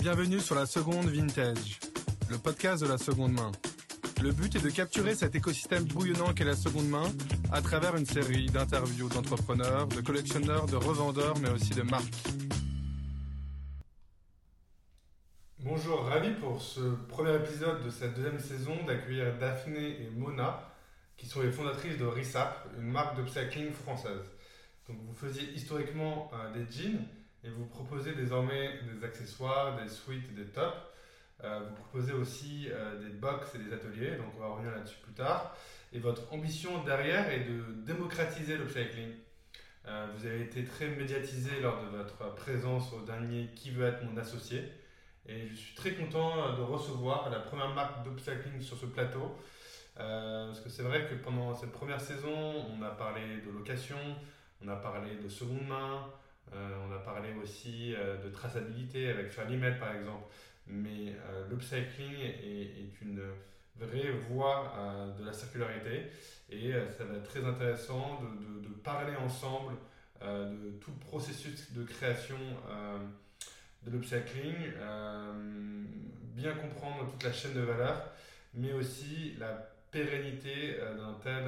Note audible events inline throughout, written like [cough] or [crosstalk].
Bienvenue sur la seconde vintage, le podcast de la seconde main. Le but est de capturer cet écosystème bouillonnant qu'est la seconde main à travers une série d'interviews d'entrepreneurs, de collectionneurs, de revendeurs, mais aussi de marques. Bonjour, ravi pour ce premier épisode de cette deuxième saison d'accueillir Daphné et Mona, qui sont les fondatrices de Risap, une marque d'upcycling française. Donc vous faisiez historiquement euh, des jeans et vous proposez désormais des accessoires, des suites, des tops. Euh, vous proposez aussi euh, des box et des ateliers, donc on va revenir là-dessus plus tard. Et votre ambition derrière est de démocratiser l'upcycling. Euh, vous avez été très médiatisé lors de votre présence au dernier Qui veut être mon associé. Et je suis très content de recevoir la première marque d'upcycling sur ce plateau. parce que c'est vrai que pendant cette première saison, on a parlé de location, on a parlé de seconde main, euh, on a parlé aussi euh, de traçabilité avec Fairlymed par exemple. Mais euh, l'upcycling est, une vraie voie de la circularité et ça va être très intéressant de, parler ensemble de tout le processus de création de l'upcycling, bien comprendre toute la chaîne de valeur, mais aussi la pérennité d'un tel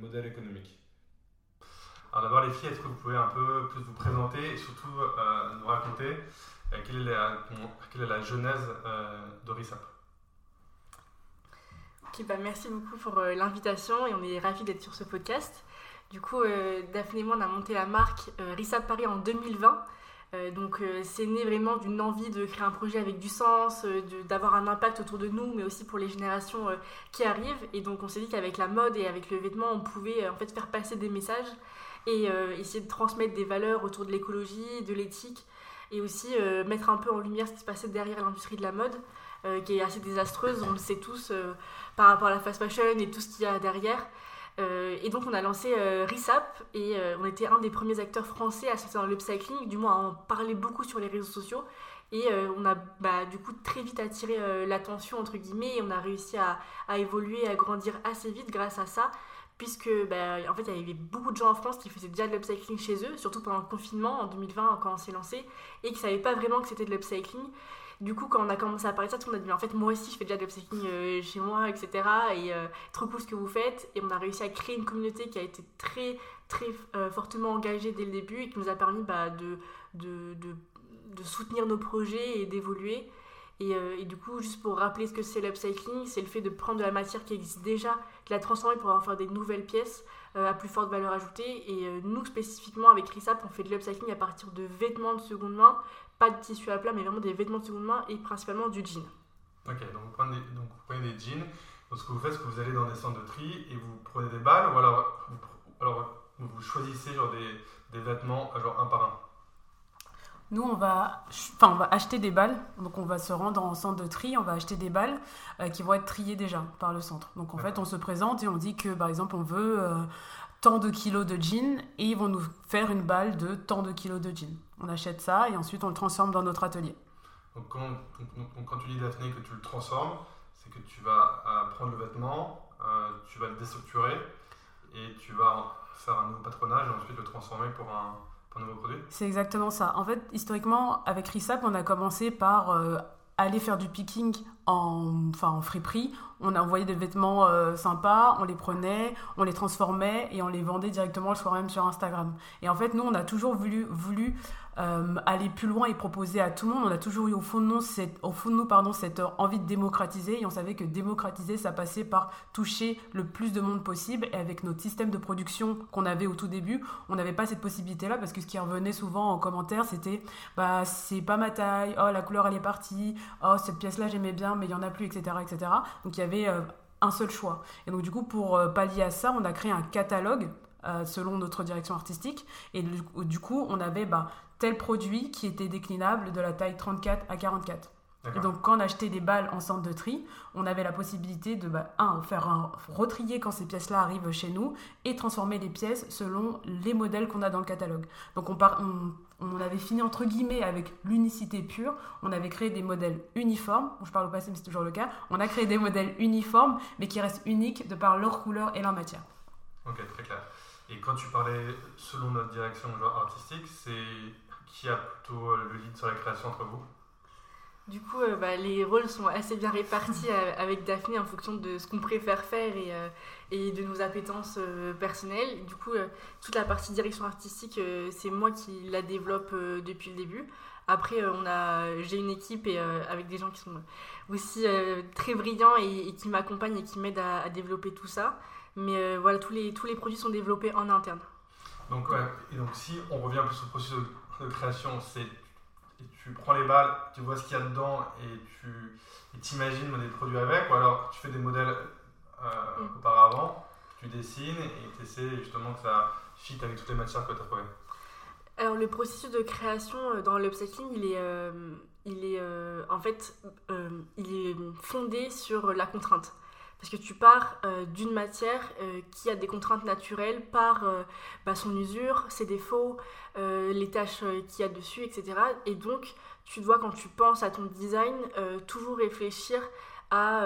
modèle économique. Alors d'abord les filles, est-ce que vous pouvez un peu plus vous présenter et surtout euh, nous raconter euh, quelle, est la, quelle, est genèse euh, d'Orisap Ok, bah merci beaucoup pour l'invitation et on est ravis d'être sur ce podcast. Du coup, Daphné et moi, on a monté la marque Risap Paris en 2020. donc c'est né vraiment d'une envie de créer un projet avec du sens, d'avoir un impact autour de nous, mais aussi pour les générations qui arrivent. Et donc on s'est dit qu'avec la mode et avec le vêtement, on pouvait en fait faire passer des messages et euh, essayer de transmettre des valeurs autour de l'écologie, de l'éthique et aussi euh, mettre un peu en lumière ce qui se passait derrière l'industrie de la mode euh, qui est assez désastreuse, on le sait tous par rapport à la fast fashion et tout ce qu'il y a derrière. et donc on a lancé RISAP et on était un des premiers acteurs français à sortir dans l'upcycling, du moins à en parler beaucoup sur les réseaux sociaux. Et on a bah, du coup très vite attiré l'attention entre guillemets et on a réussi à, à évoluer, à grandir assez vite grâce à ça puisque bah, en fait il y avait beaucoup de gens en France qui faisaient déjà de l'upcycling chez eux, surtout pendant le confinement en 2020 quand on s'est lancé, et qui ne savaient pas vraiment que c'était de l'upcycling. Du coup, quand on a commencé à parler de ça, tout le monde a dit en fait moi aussi je fais déjà de l'upcycling euh, chez moi, etc. Et euh, trop cool ce que vous faites. Et on a réussi à créer une communauté qui a été très très euh, fortement engagée dès le début et qui nous a permis bah, de soutenir nos projets et d'évoluer. Euh, et, du coup, juste pour rappeler ce que c'est l'upcycling, c'est le fait de prendre de la matière qui existe déjà, de la transformer pour en faire des nouvelles pièces euh, à plus forte valeur ajoutée. Et euh, nous, spécifiquement, avec Risap, on fait de l'upcycling à partir de vêtements de seconde main, pas de tissu à plat, mais vraiment des vêtements de seconde main et principalement du jean. Ok, donc vous prenez, des jeans. Donc ce que vous faites, c'est que vous allez dans des centres de tri et vous prenez des balles, ou alors vous, alors, vous choisissez genre des, des vêtements genre un par un. Nous, on va, enfin, on va acheter des balles. Donc, on va se rendre en centre de tri. On va acheter des balles euh, qui vont être triées déjà par le centre. Donc, en fait, on se présente et on dit que, par exemple, on veut euh, tant de kilos de jeans et ils vont nous faire une balle de tant de kilos de jeans. On achète ça et ensuite on le transforme dans notre atelier. Donc, quand, quand tu dis Daphné que tu le transformes, c'est que tu vas euh, prendre le vêtement, tu vas le déstructurer et tu vas faire un nouveau patronage et ensuite le transformer pour un c'est exactement ça. En fait, historiquement, avec RISAP, on a commencé par euh, aller faire du picking en, enfin, en friperie. On a envoyé des vêtements euh, sympas, on les prenait, on les transformait et on les vendait directement le soir même sur Instagram. Et en fait, nous, on a toujours voulu, euh, aller plus loin et proposer à tout le monde. On a toujours eu au fond de nous cette, pardon, cette envie de démocratiser et on savait que démocratiser, ça passait par toucher le plus de monde possible. Et avec notre système de production qu'on avait au tout début, on n'avait pas cette possibilité-là parce que ce qui revenait souvent en commentaire, c'était bah c'est pas ma taille, oh la couleur elle est partie, oh cette pièce-là j'aimais bien mais il y en a plus, etc., etc. Donc il y avait euh, un seul choix. Et donc du coup pour euh, pallier à ça, on a créé un catalogue selon notre direction artistique. Et du, coup, on avait bah, tel produit qui était déclinable de la taille 34 à 44. Et donc, quand on achetait des balles en centre de tri, on avait la possibilité de, bah, un, faire un retrier quand ces pièces-là arrivent chez nous et transformer les pièces selon les modèles qu'on a dans le catalogue. Donc, on, on, avait fini entre guillemets avec l'unicité pure. On avait créé des modèles uniformes. je parle au passé, mais c'est toujours le cas. On a créé des modèles uniformes, mais qui restent uniques de par leur couleur et leur matière. Ok, très clair. Et quand tu parlais selon notre direction genre artistique, c'est qui a plutôt le lead sur la création entre vous? Du coup, euh, bah, les rôles sont assez bien répartis euh, avec Daphné en fonction de ce qu'on préfère faire et, euh, de nos appétences personnelles. Du coup, toute la partie direction artistique, c'est moi qui la développe depuis le début. Après, j'ai une équipe et, avec des gens qui sont aussi très brillants et, qui m'accompagnent et qui m'aident à, développer tout ça. Mais voilà, tous les, tous les produits sont développés en interne. Donc, ouais, et donc si on revient sur le processus de création, c'est et tu prends les balles, tu vois ce qu'il y a dedans et tu t'imagines des produits avec, ou alors tu fais des modèles euh, Mm. auparavant, tu dessines et tu essaies justement que ça fit avec toutes les matières que tu as trouvées. Alors le processus de création euh, dans l'upcycling, il est, euh, il est euh, en fait, il est fondé sur la contrainte. Parce que tu pars euh, d'une matière euh, qui a des contraintes naturelles par euh, bah, son usure, ses défauts, les tâches qu'il y a dessus, etc. Et donc, tu dois, quand tu penses à ton design, toujours réfléchir à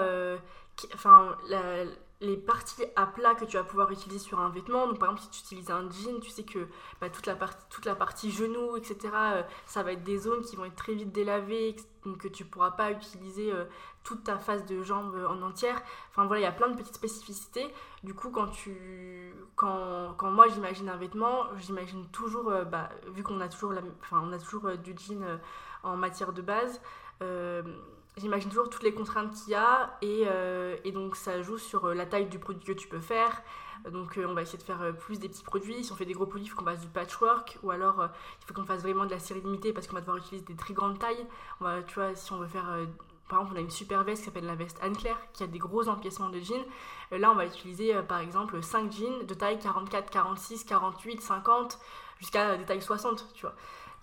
enfin, la- les parties à plat que tu vas pouvoir utiliser sur un vêtement. Donc, par exemple, si tu utilises un jean, tu sais que bah, toute, la partie, toute la partie genou, etc., euh, ça va être des zones qui vont être très vite délavées, donc que tu pourras pas utiliser euh, toute ta face de jambe euh, en entière. Enfin voilà, il y a plein de petites spécificités. Du coup, quand, tu, quand, quand moi j'imagine un vêtement, j'imagine toujours, bah, vu qu'on a toujours, la, enfin, on a toujours du jean en matière de base, j'imagine toujours toutes les contraintes qu'il y a et, euh, et donc ça joue sur euh, la taille du produit que tu peux faire. Donc euh, on va essayer de faire plus des petits produits. Si on fait des gros produits, il faut qu'on fasse du patchwork ou alors euh, il faut qu'on fasse vraiment de la série limitée parce qu'on va devoir utiliser des très grandes tailles. On va, tu vois, si on veut faire par exemple, on a une super veste qui s'appelle la veste Anne-Claire qui a des gros empiècements de jeans. Là, on va utiliser par exemple 5 jeans de taille 44, 46, 48, 50 jusqu'à des tailles 60, tu vois.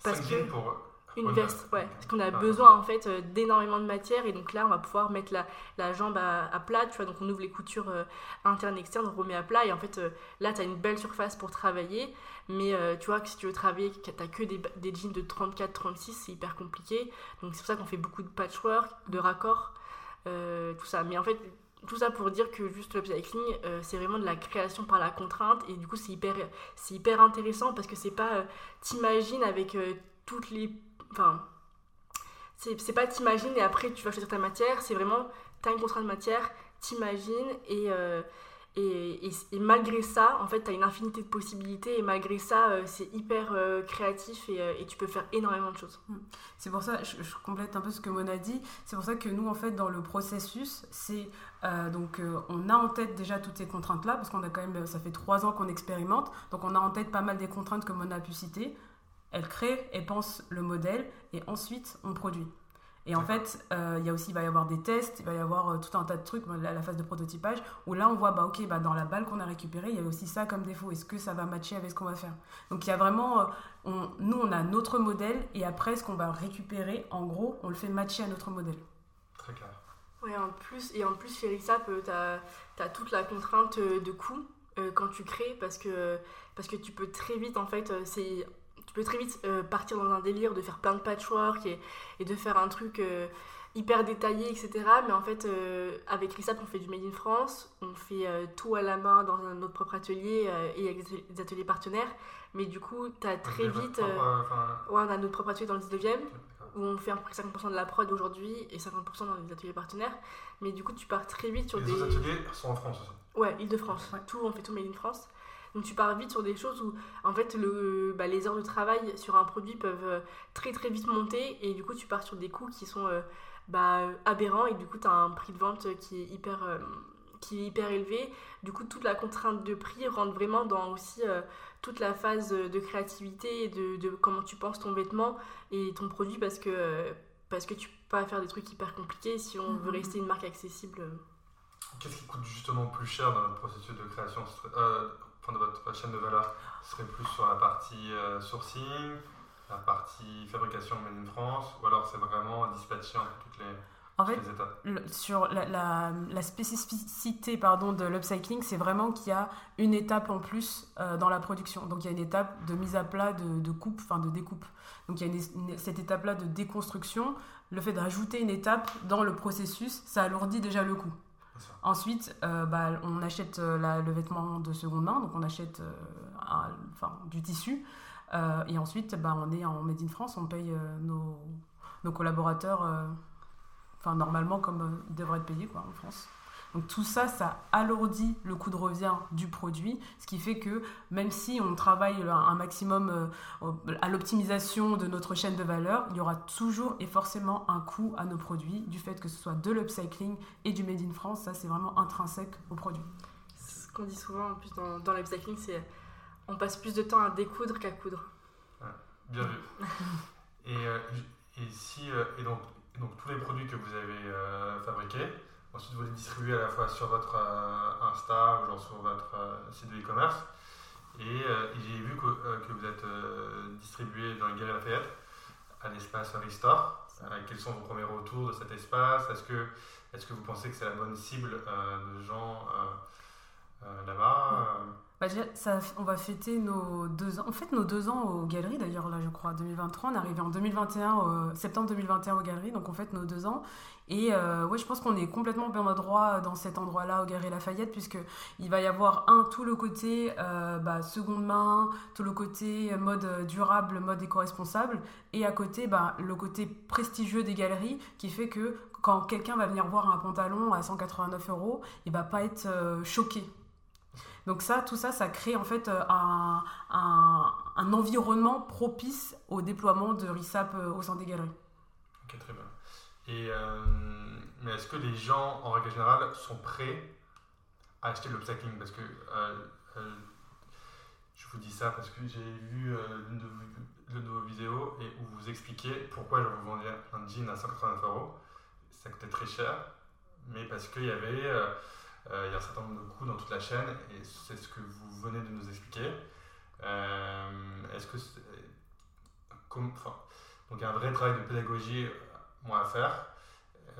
Parce Cinq que- jeans pour Une Ouais, veste, ouais. Parce qu'on a ah. besoin en fait euh, d'énormément de matière et donc là on va pouvoir mettre la, la jambe à, à plat, tu vois. Donc on ouvre les coutures euh, internes et externes, on remet à plat et en fait euh, là tu as une belle surface pour travailler. Mais euh, tu vois que si tu veux travailler, tu que des, des jeans de 34-36, c'est hyper compliqué. Donc c'est pour ça qu'on fait beaucoup de patchwork, de raccords, tout ça. Mais en fait, tout ça pour dire que juste l'upcycling, euh, c'est vraiment de la création par la contrainte et du coup c'est hyper, c'est hyper intéressant parce que c'est pas. euh, T'imagines avec euh, toutes les enfin c'est pas t'imagines et après tu vas choisir ta matière. C'est vraiment t'as une contrainte de matière t'imagines et, euh, et, et, malgré ça en fait t'as une infinité de possibilités et malgré ça euh, c'est hyper euh, créatif et, tu peux faire énormément de choses. C'est pour ça, je, complète un peu ce que Mona dit, c'est pour ça que nous, en fait, dans le processus, c'est donc on a en tête déjà toutes ces contraintes-là, parce qu'on a quand même, ça fait trois ans qu'on expérimente, donc on a en tête pas mal des contraintes que Mona a pu citer. Elle crée et pense le modèle, et ensuite on produit. Et en fait, euh, il y a aussi, il va y avoir des tests, il va y avoir euh, tout un tas de trucs, la, la phase de prototypage, où là on voit, bah ok, bah, dans la balle qu'on a récupérée, il y a aussi ça comme défaut. Est-ce que ça va matcher avec ce qu'on va faire? Donc il y a vraiment, euh, on- nous on a notre modèle, et après ce qu'on va récupérer, en gros, on le fait matcher à notre modèle. Très clair. ouais en plus et en plus t'as as toute la contrainte de coût euh, quand tu crées parce que parce que tu peux très vite en fait c'est tu peux très vite euh, partir dans un délire de faire plein de patchwork et, et de faire un truc euh, hyper détaillé, etc. Mais en fait, euh, avec Rissap, on fait du Made in France, on fait tout à la main dans un, notre propre atelier et avec des ateliers- partenaires. Mais du coup, tu as très vite. propre, ouais, on a notre propre atelier dans le 19e d'accord. où on fait à peu près 50% de la prod aujourd'hui et 50% dans les ateliers partenaires. Mais du coup, tu pars très vite sur Les des. autres ateliers sont en France aussi. Ouais, Île-de-France. Ouais. Tout, on fait tout Made in France. Donc tu pars vite sur des choses où en fait le, bah, les heures de travail sur un produit peuvent euh, très très vite monter et du coup tu pars sur des coûts qui sont euh, bah, aberrants et du coup tu as un prix de vente qui est hyper euh, qui est hyper élevé. Du coup toute la contrainte de prix rentre vraiment dans aussi euh, toute la phase de créativité et de, de comment tu penses ton vêtement et ton produit parce que euh, parce que tu peux pas faire des trucs hyper compliqués si on veut Mhm. rester une marque accessible. Qu'est-ce qui coûte justement plus cher dans votre processus de création? Euh, de votre chaîne de valeur Ce serait plus sur la partie euh, sourcing, la partie fabrication made in France, ou alors c'est vraiment dispatché entre toutes les, En fait, le- sur la, la- la spécificité pardon, de l'upcycling, c'est vraiment qu'il y a une étape en plus euh, dans la production. Donc il y a une étape de mise à plat, de, de coupe, enfin de découpe. Donc il y a une- une- cette étape-là de déconstruction. Le fait d'ajouter une étape dans le processus, ça alourdit déjà le coût. Ensuite, euh, bah, on achète euh, la- le vêtement de seconde main, donc on achète euh, enfin, du tissu. Et ensuite, bah, on est en Made in France, on paye nos, nos collaborateurs enfin normalement comme ils devraient être payés quoi en France. Donc tout ça, ça alourdit le coût de revient du produit, ce qui fait que même si on travaille un maximum à l'optimisation de notre chaîne de valeur, il y aura toujours et forcément un coût à nos produits du fait que ce soit de l'upcycling et du made in France. Ça, c'est vraiment intrinsèque au produit. Ce qu'on dit souvent en plus dans, dans l'upcycling, c'est on passe plus de temps à découdre qu'à coudre. bien vu. [laughs] et, euh, et, si, euh, et donc, donc, tous les produits que vous avez euh, fabriqués, ensuite vous les distribuez à la fois sur votre Insta ou genre sur votre site de e-commerce. Et, j'ai vu que, que, vous êtes distribué dans les Galeries Lafayette à l'espace Restore. quels sont vos premiers retours de cet espace? Est-ce que, est que vous pensez que c'est la bonne cible de gens là-bas bah, ça, on va fêter nos deux ans. On fête nos deux ans aux galeries d'ailleurs, là je crois, 2023. On est arrivé en 2021, septembre 2021 aux galeries, donc on fête nos deux ans. Et euh, ouais, je pense qu'on est complètement bien droit dans cet endroit-là, aux Galeries Lafayette, puisqu'il va y avoir, un, tout le côté euh, bah, seconde main, tout le côté mode durable, mode éco-responsable, et à côté, bah, le côté prestigieux des galeries, qui fait que quand quelqu'un va venir voir un pantalon à 189 euros, il va pas être euh, choqué donc ça, tout ça, ça crée en fait euh, un, environnement propice au déploiement de RISAP euh, au sein des galeries. Ok, très bien. Et euh, mais est-ce que les gens, en règle générale, sont prêts à acheter l'upcycling? Parce que je vous dis ça parce que j'ai vu l'une de, vos vidéos et où vous expliquiez pourquoi je vous vendais un jean à 189 euros. Ça coûtait très cher, mais parce qu'il y avait il y a un certain nombre de coûts dans toute la chaîne et c'est ce que vous venez de nous expliquer. Euh, est-ce que enfin, donc il y a un vrai travail de pédagogie euh, à faire.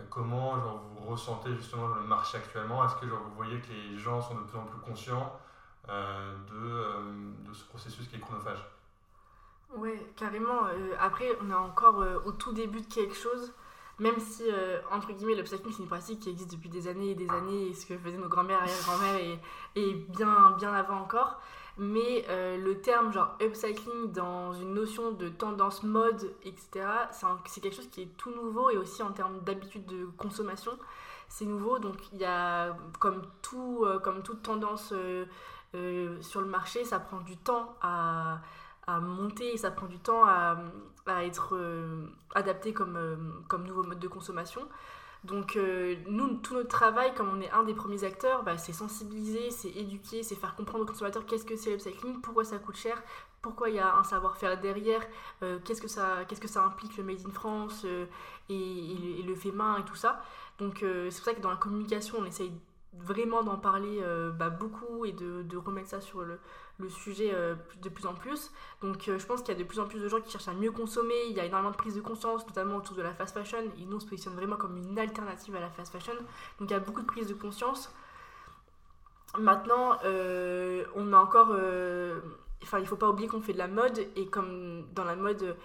comment genre, vous ressentez justement le marché actuellement? Est-ce que genre, vous voyez que les gens sont de plus en plus conscients de, ce processus qui est chronophage? Oui, carrément. après, on est encore au tout début de quelque chose même si, euh, entre guillemets, l'upcycling, c'est une pratique qui existe depuis des années et des années, et ce que faisaient nos grands-mères, arrière-grand-mères, et, et, bien, bien avant encore. Mais euh, le terme genre upcycling dans une notion de tendance mode, etc., c'est quelque chose qui est tout nouveau, et aussi en termes d'habitude de consommation, c'est nouveau. Donc il y a, comme, tout, euh, comme toute tendance sur le marché, ça prend du temps à à monter et ça prend du temps à, à être euh, adapté comme, euh, comme nouveau mode de consommation. Donc euh, nous, tout notre travail, comme on est un des premiers acteurs, bah, c'est sensibiliser, c'est éduquer, c'est faire comprendre aux consommateurs qu'est-ce que c'est l'upcycling, pourquoi ça coûte cher, pourquoi il y a un savoir-faire derrière, qu'est-ce, que ça, qu'est-ce que ça implique le Made in France et, et, le fait main et tout ça. Donc c'est pour ça que dans la communication, on essaye vraiment d'en parler bah, beaucoup et de, remettre ça sur le, sujet euh, de plus en plus. Donc euh, je pense qu'il y a de plus en plus de gens qui cherchent à mieux consommer, il y a énormément de prise de conscience, notamment autour de la fast fashion, et nous on se positionne vraiment comme une alternative à la fast fashion. Donc il y a beaucoup de prise de conscience. Maintenant, euh, on a encore... Enfin, il faut pas oublier qu'on fait de la mode, et comme dans la mode...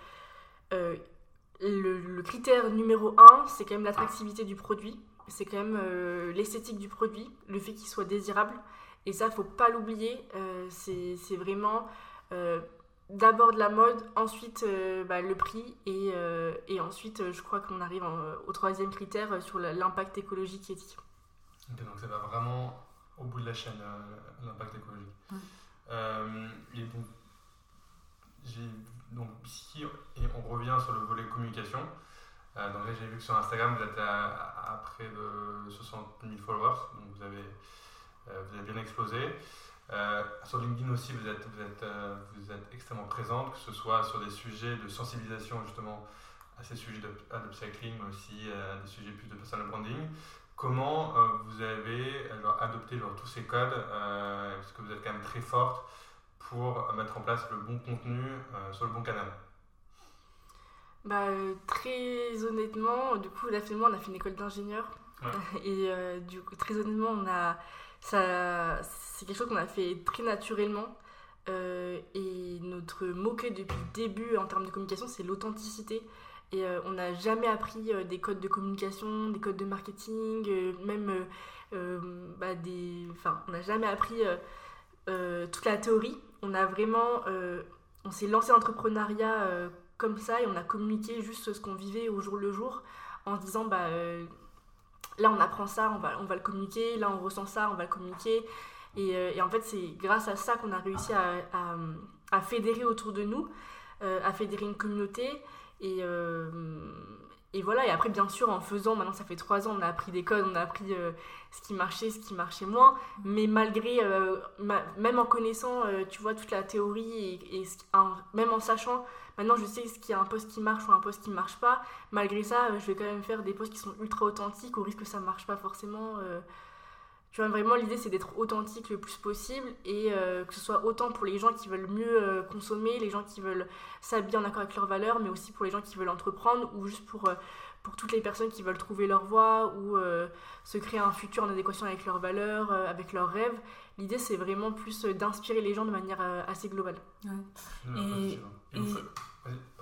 Le, le, critère numéro un, c'est quand même l'attractivité du produit, c'est quand même l'esthétique du produit, le fait qu'il soit désirable. Et ça, faut pas l'oublier. Euh, c'est vraiment euh, d'abord de la mode, ensuite euh, bah, le prix, et, et ensuite, je crois qu'on arrive au troisième critère sur l'impact écologique et éthique. donc ça va vraiment au bout de la chaîne, l'impact écologique. et donc, donc, si on revient sur le volet communication, donc j'ai vu que sur Instagram, vous êtes à, près de 60 000 followers, donc vous avez euh, vous bien explosé. Euh, sur LinkedIn aussi, vous êtes, euh, vous êtes extrêmement présente, que ce soit sur des sujets de sensibilisation justement à ces sujets d'upcycling, mais aussi à des sujets plus de personal branding. Comment vous avez adopté tous ces codes Parce que vous êtes quand même très forte pour mettre en place le bon contenu sur le bon canal? Bah, Très honnêtement, du coup, là, finalement, on a fait une école d'ingénieur. [laughs] Et du coup, très honnêtement, on a ça, c'est quelque chose qu'on a fait très naturellement. Euh, et notre mot-clé depuis le début en termes de communication, c'est l'authenticité. Et euh, on n'a jamais appris euh, des codes de communication, des codes de marketing, même bah, des. Enfin, on n'a jamais appris toute la théorie. On a vraiment. on s'est lancé l'entrepreneuriat comme ça et on a communiqué juste ce qu'on vivait au jour le jour en disant bah là on apprend ça, on va, le communiquer, là on ressent ça, on va le communiquer. Et, en fait, c'est grâce à ça qu'on a réussi à, fédérer autour de nous, à fédérer une communauté. Et voilà, et après, bien sûr, en faisant, maintenant ça fait trois ans, on a appris des codes, on a appris euh, ce qui marchait, ce qui marchait moins. Mais malgré, euh, même en connaissant, euh, tu vois, toute la théorie et, même en sachant, maintenant je sais ce qui est un poste qui marche ou un poste qui marche pas. Malgré ça, je vais quand même faire des postes qui sont ultra authentiques au risque que ça marche pas forcément. Tu vois, vraiment, l'idée, c'est d'être authentique le plus possible et euh, que ce soit autant pour les gens qui veulent mieux euh, consommer, les gens qui veulent s'habiller en accord avec leurs valeurs, mais aussi pour les gens qui veulent entreprendre ou juste pour, euh, pour toutes les personnes qui veulent trouver leur voie ou se créer un futur en adéquation avec leurs valeurs, avec leurs rêves. L'idée, c'est vraiment plus d'inspirer les gens de manière assez globale. Et, et,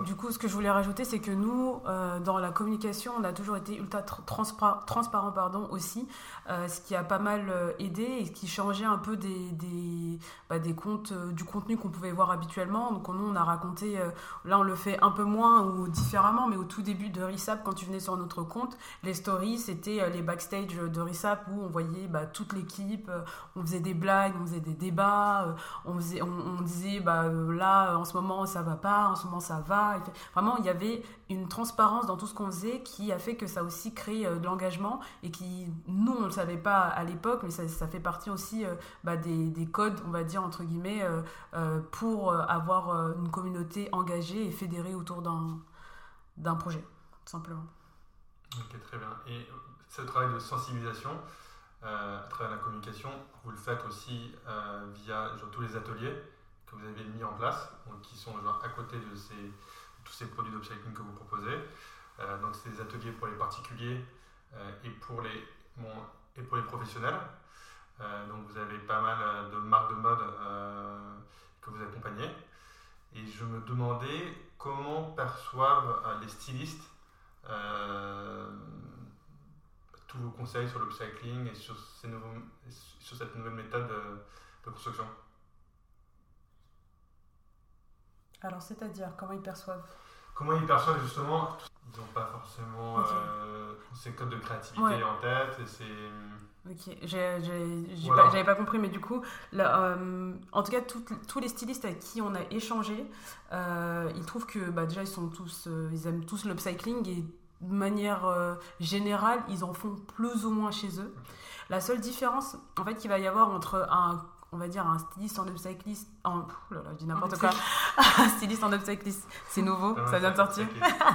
du coup, ce que je voulais rajouter, c'est que nous, euh, dans la communication, on a toujours été ultra transparent pardon, aussi, euh, ce qui a pas mal euh, aidé et qui changeait un peu des, des, bah, des comptes, du contenu qu'on pouvait voir habituellement. Donc, nous, on a raconté, là, on le fait un peu moins ou différemment, mais au tout début de RISAP, quand tu venais sur notre compte, les stories, c'était les backstage de RISAP où on voyait bah, toute l'équipe, on faisait des blagues, on faisait des débats, on, faisait, on, disait, bah, là, en ce moment, ça va pas, en ce moment, ça va. Vraiment, il y avait une transparence dans tout ce qu'on faisait qui a fait que ça aussi créé euh, de l'engagement et qui, nous, on ne le savait pas à l'époque, mais ça, fait partie aussi euh, bah, des, codes, on va dire, entre guillemets, euh, pour avoir une communauté engagée et fédérée autour d'un projet, tout simplement. Ok, très bien. Et ce travail de sensibilisation, à travers la communication, vous le faites aussi via tous les ateliers? Vous avez mis en place, qui sont à côté de tous ces produits d'upcycling que vous proposez. Euh, donc c'est des ateliers pour les particuliers euh, et, pour les, bon, et pour les professionnels. Euh, donc vous avez pas mal de marques de mode que vous accompagnez. Et je me demandais comment perçoivent les stylistes tous vos conseils sur l'upcycling et sur, ces nouveaux, sur cette nouvelle méthode de construction. Alors, c'est-à-dire, comment ils perçoivent Comment ils perçoivent justement Ils n'ont pas forcément euh, ces codes de créativité en tête. Et c'est... Ok, j'avais pas, compris, mais du coup, euh, en tout cas, tous les stylistes avec qui on a échangé, euh, ils trouvent que bah, déjà, ils, sont tous, ils aiment tous l'upcycling et de manière générale, ils en font plus ou moins chez eux. La seule différence, en fait, qu'il va y avoir entre un on va dire un styliste en upcyclist en oh là là, je dis n'importe quoi. [laughs] [laughs] Un styliste en upcyclist c'est nouveau ça vient de sortir.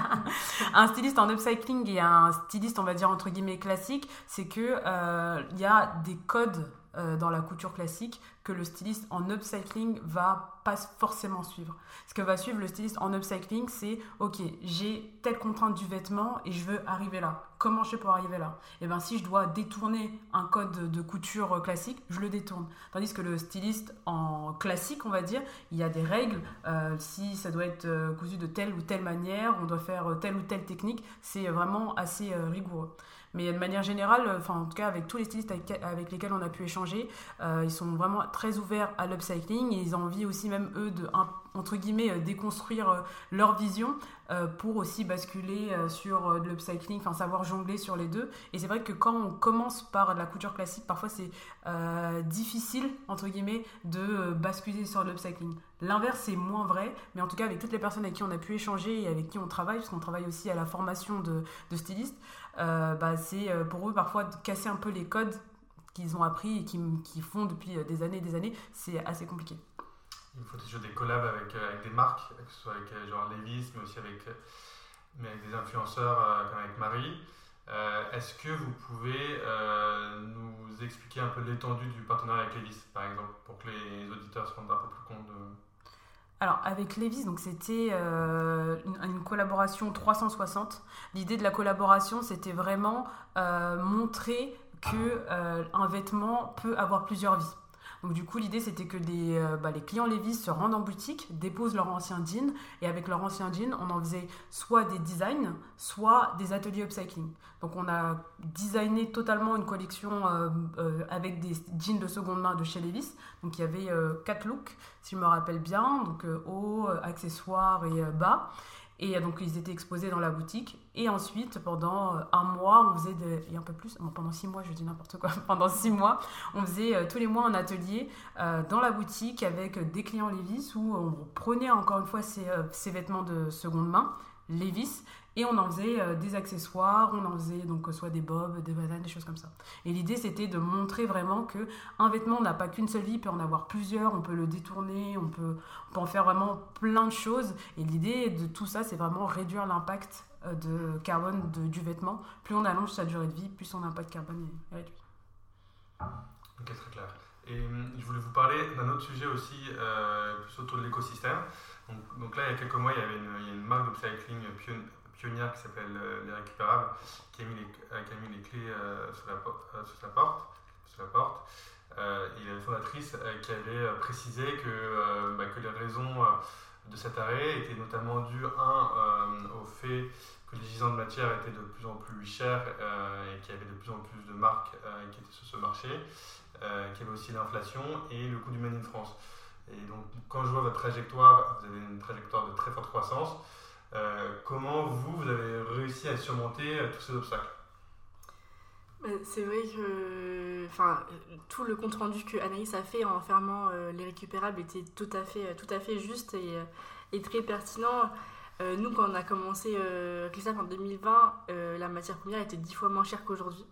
[laughs] un styliste en upcycling et un styliste on va dire entre guillemets classique c'est que euh, il y a des codes euh, dans la couture classique que le styliste en upcycling va pas forcément suivre. Ce que va suivre le styliste en upcycling, c'est ok, j'ai telle contrainte du vêtement et je veux arriver là. Comment je fais pour arriver là? Et eh bien si je dois détourner un code de couture classique, je le détourne. Tandis que le styliste en classique, on va dire, il y a des règles. Euh, si ça doit être euh, cousu de telle ou telle manière, on doit faire telle ou telle technique, c'est vraiment assez rigoureux. Mais de manière générale, enfin en tout cas avec tous les stylistes avec, lesquels on a pu échanger, euh, ils sont vraiment très ouverts à l'upcycling et ils ont envie aussi même eux de entre guillemets euh, déconstruire euh, leur vision pour aussi basculer sur de l'upcycling, enfin savoir jongler sur les deux. Et c'est vrai que quand on commence par de la couture classique, parfois c'est difficile entre guillemets de basculer sur l'upcycling. L'inverse c'est moins vrai, mais en tout cas avec toutes les personnes avec qui on a pu échanger et avec qui on travaille, parce qu'on travaille aussi à la formation de, de stylistes, euh, bah, c'est euh, pour eux parfois de casser un peu les codes qu'ils ont appris et qu'ils font depuis euh, des années et des années, c'est assez compliqué. Il faut toujours des collabs avec, avec, des marques, que ce soit avec genre Levis, mais aussi avec, mais avec des influenceurs comme avec Marie. Est-ce que vous pouvez nous expliquer un peu l'étendue du partenariat avec Levis, par exemple, pour que les auditeurs se rendent un peu plus compte de... Alors avec Levis, donc c'était euh, une, collaboration 360. L'idée de la collaboration, c'était vraiment euh, montrer que euh, un vêtement peut avoir plusieurs vies. Donc du coup, l'idée c'était que les, bah, les clients Levis se rendent en boutique, déposent leur ancien jean, et avec leur ancien jean, on en faisait soit des designs, soit des ateliers upcycling. Donc on a designé totalement une collection euh, euh, avec des jeans de seconde main de chez Levis. Donc il y avait euh, quatre looks, si je me rappelle bien, donc haut, accessoires et bas. Et donc, ils étaient exposés dans la boutique. Et ensuite, pendant un mois, on faisait des... Et un peu plus, pendant six mois, je dis n'importe quoi. [laughs] pendant six mois, on faisait tous les mois un atelier dans la boutique avec des clients Levis où on prenait encore une fois ces, vêtements de seconde main, Levis, et on en faisait euh, des accessoires, on en faisait donc soit des bobs, des bananes, des choses comme ça. Et l'idée c'était de montrer vraiment que un vêtement n'a pas qu'une seule vie, il peut en avoir plusieurs, on peut le détourner, on peut, en faire vraiment plein de choses. Et l'idée de tout ça c'est vraiment réduire l'impact euh, de carbone du vêtement. Plus on allonge sa durée de vie, plus son impact carbone est réduit. Ok, très clair. Et hum, je voulais vous parler d'un autre sujet aussi, euh, plus autour de l'écosystème. Donc, là, il y a quelques mois, il y avait une, il y a une marque d'upcycling pionnière qui s'appelle euh, Les Récupérables, qui a mis les, euh, qui a mis les clés euh, sur, la, sur, la, porte. Sur la porte. et la fondatrice qui avait précisé que, bah, que les raisons de cet arrêt étaient notamment dues, un, au fait que les gisants de matière étaient de plus en plus chers et qu'il y avait de plus en plus de marques qui étaient sur ce marché, qu'il y avait aussi l'inflation et le coût du Made in France. Et donc, quand je vois votre trajectoire, vous avez une trajectoire de très forte croissance. Euh, comment vous, vous avez réussi à surmonter euh, tous ces obstacles? C'est vrai que enfin, tout le compte rendu que Anaïs a fait en fermant euh, les récupérables était tout à fait, fait juste et, très pertinent. nous, quand on a commencé euh, en 2020, la matière première était dix fois moins chère qu'aujourd'hui.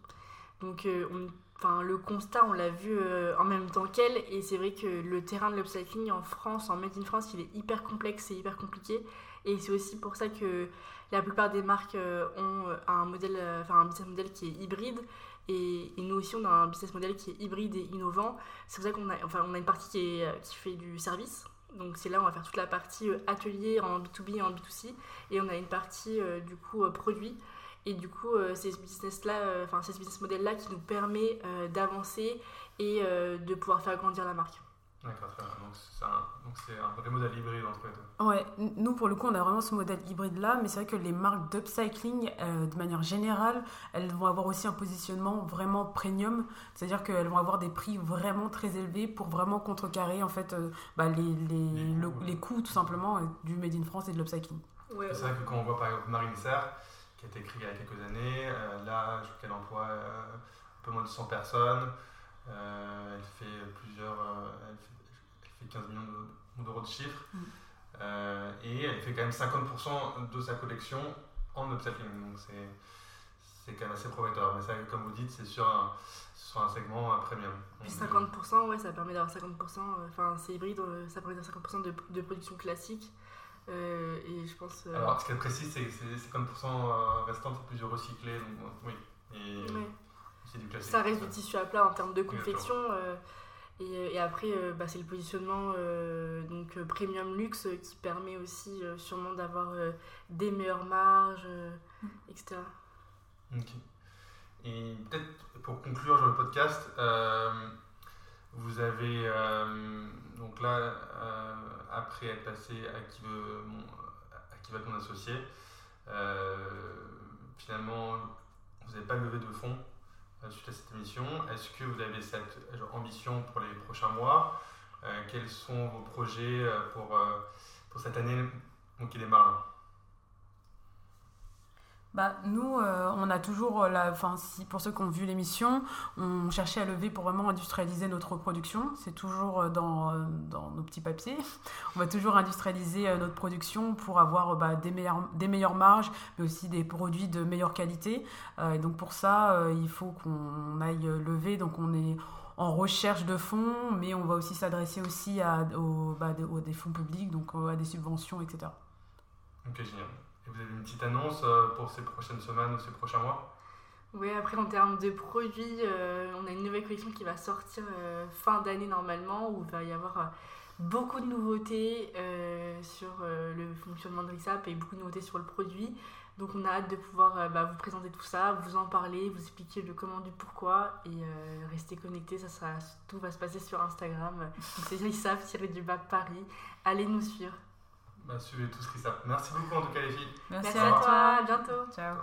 Donc, enfin, le constat, on l'a vu en même temps qu'elle. Et c'est vrai que le terrain de l'upcycling en France, en Made in France, il est hyper complexe et hyper compliqué. Et c'est aussi pour ça que la plupart des marques euh, ont euh, un, modèle, euh, enfin un business model qui est hybride. Et, nous aussi, on a un business model qui est hybride et innovant. C'est pour ça qu'on a, enfin, on a une partie qui fait du service. Donc c'est là on va faire toute la partie atelier en B2B et en B2C. Et on a une partie du coup produit. Et du coup, c'est ce business-là, enfin c'est ce business model-là qui nous permet d'avancer et de pouvoir faire grandir la marque. D'accord, très bien. Donc c'est un, vrai modèle hybride entre les deux. Ouais, nous pour le coup on a vraiment ce modèle hybride là, mais c'est vrai que les marques d'upcycling, euh, de manière générale, elles vont avoir aussi un positionnement vraiment premium, c'est-à-dire qu'elles vont avoir des prix vraiment très élevés pour vraiment contrecarrer en fait euh, bah, les, les, les, coûts tout simplement euh, du Made in France et de l'upcycling. Ouais, c'est vrai que quand on voit par exemple Marine Serre, qui a été créée il y a quelques années, là je crois qu'elle emploie un peu moins de 100 personnes. Euh, elle fait plusieurs. Euh, elle fait, 15 millions d'euros de chiffre. Mm. Euh, et elle fait quand même 50% de sa collection en upcycling. Donc c'est quand même assez prometteur. Mais ça, comme vous dites, c'est sur un, sur un segment premium. Puis 50%, ouais, ça permet d'avoir 50%, enfin c'est hybride, ça permet d'avoir 50% de, de, production classique. Et je pense. Alors, ce qu'elle précise, c'est que ces 50% restants, c'est plusieurs recyclés. Donc, oui. Et, ça reste du tissu à plat en termes de confection. Euh, et, et, après, euh, bah, c'est le positionnement euh, donc premium luxe qui permet aussi sûrement d'avoir des meilleures marges, etc. Ok. Et peut-être pour conclure sur le podcast, vous avez donc là, après être passé à qui veut, qui va associé, finalement, vous n'avez pas levé de fonds euh, suite à cette émission. Est-ce que vous avez cette ambition pour les prochains mois? Euh, Quels sont vos projets euh, pour, pour cette année qui démarre bah, nous, euh, on a toujours, euh, la, fin, si, pour ceux qui ont vu l'émission, on cherchait à lever pour vraiment industrialiser notre production. C'est toujours euh, dans, dans, nos petits papiers. [laughs] On va toujours industrialiser notre production pour avoir bah, des, meilleures, des meilleures marges, mais aussi des produits de meilleure qualité. et donc pour ça, il faut qu'on aille lever. Donc on est en recherche de fonds, mais on va aussi s'adresser aussi à, aux, bah, des, des fonds publics, donc à des subventions, etc. Ok, génial vous avez une petite annonce euh, pour ces prochaines semaines ou ces prochains mois? Oui, après en termes de produits, euh, on a une nouvelle collection qui va sortir euh, fin d'année normalement, où il va y avoir beaucoup de nouveautés sur le fonctionnement de RISAP et beaucoup de nouveautés sur le produit. Donc on a hâte de pouvoir bah, vous présenter tout ça, vous en parler, vous expliquer le comment, du pourquoi et rester connecté. Ça sera, tout va se passer sur Instagram. [laughs] C'est RISAP-du-bas Paris. Allez nous suivre. Bah, suivez tous ça. Merci beaucoup en tout cas les filles. Merci, à toi, à bientôt. Ciao.